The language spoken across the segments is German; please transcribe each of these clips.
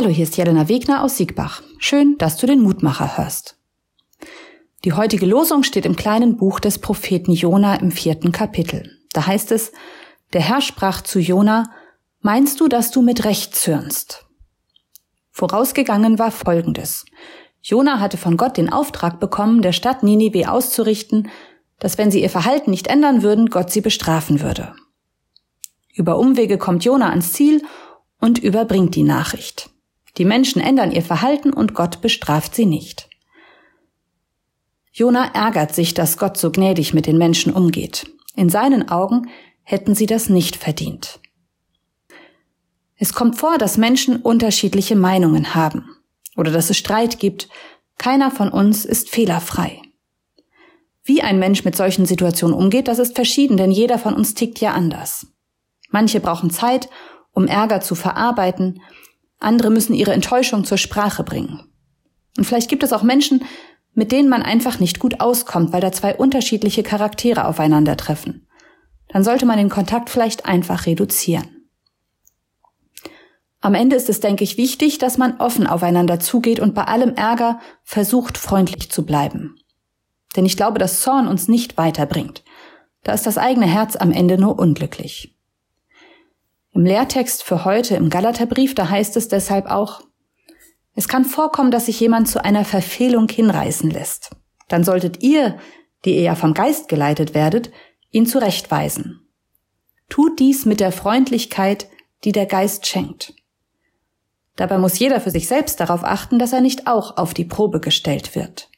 Hallo, hier ist Jelena Wegner aus Siegbach. Schön, dass du den Mutmacher hörst. Die heutige Losung steht im kleinen Buch des Propheten Jona im vierten Kapitel. Da heißt es, der Herr sprach zu Jona, meinst du, dass du mit Recht zürnst? Vorausgegangen war Folgendes. Jona hatte von Gott den Auftrag bekommen, der Stadt Ninive auszurichten, dass wenn sie ihr Verhalten nicht ändern würden, Gott sie bestrafen würde. Über Umwege kommt Jona ans Ziel und überbringt die Nachricht. Die Menschen ändern ihr Verhalten und Gott bestraft sie nicht. Jona ärgert sich, dass Gott so gnädig mit den Menschen umgeht. In seinen Augen hätten sie das nicht verdient. Es kommt vor, dass Menschen unterschiedliche Meinungen haben oder dass es Streit gibt. Keiner von uns ist fehlerfrei. Wie ein Mensch mit solchen Situationen umgeht, das ist verschieden, denn jeder von uns tickt ja anders. Manche brauchen Zeit, um Ärger zu verarbeiten, andere müssen ihre Enttäuschung zur Sprache bringen. Und vielleicht gibt es auch Menschen, mit denen man einfach nicht gut auskommt, weil da zwei unterschiedliche Charaktere aufeinandertreffen. Dann sollte man den Kontakt vielleicht einfach reduzieren. Am Ende ist es, denke ich, wichtig, dass man offen aufeinander zugeht und bei allem Ärger versucht, freundlich zu bleiben. Denn ich glaube, dass Zorn uns nicht weiterbringt. Da ist das eigene Herz am Ende nur unglücklich. Im Lehrtext für heute im Galaterbrief, da heißt es deshalb auch, es kann vorkommen, dass sich jemand zu einer Verfehlung hinreißen lässt. Dann solltet ihr, die ihr ja vom Geist geleitet werdet, ihn zurechtweisen. Tut dies mit der Freundlichkeit, die der Geist schenkt. Dabei muss jeder für sich selbst darauf achten, dass er nicht auch auf die Probe gestellt wird.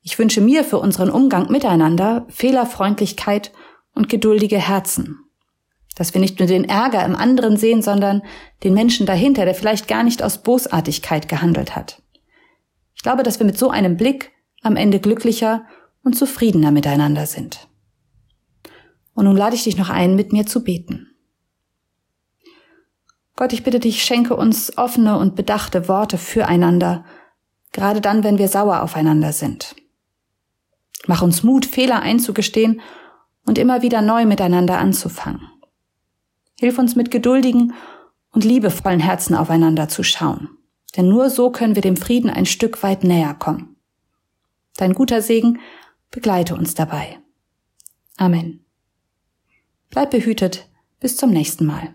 Ich wünsche mir für unseren Umgang miteinander Fehlerfreundlichkeit und geduldige Herzen dass wir nicht nur den Ärger im anderen sehen, sondern den Menschen dahinter, der vielleicht gar nicht aus Bosartigkeit gehandelt hat. Ich glaube, dass wir mit so einem Blick am Ende glücklicher und zufriedener miteinander sind. Und nun lade ich dich noch ein, mit mir zu beten. Gott, ich bitte dich, schenke uns offene und bedachte Worte füreinander, gerade dann, wenn wir sauer aufeinander sind. Mach uns Mut, Fehler einzugestehen und immer wieder neu miteinander anzufangen. Hilf uns mit geduldigen und liebevollen Herzen aufeinander zu schauen. Denn nur so können wir dem Frieden ein Stück weit näher kommen. Dein guter Segen begleite uns dabei. Amen. Bleib behütet. Bis zum nächsten Mal.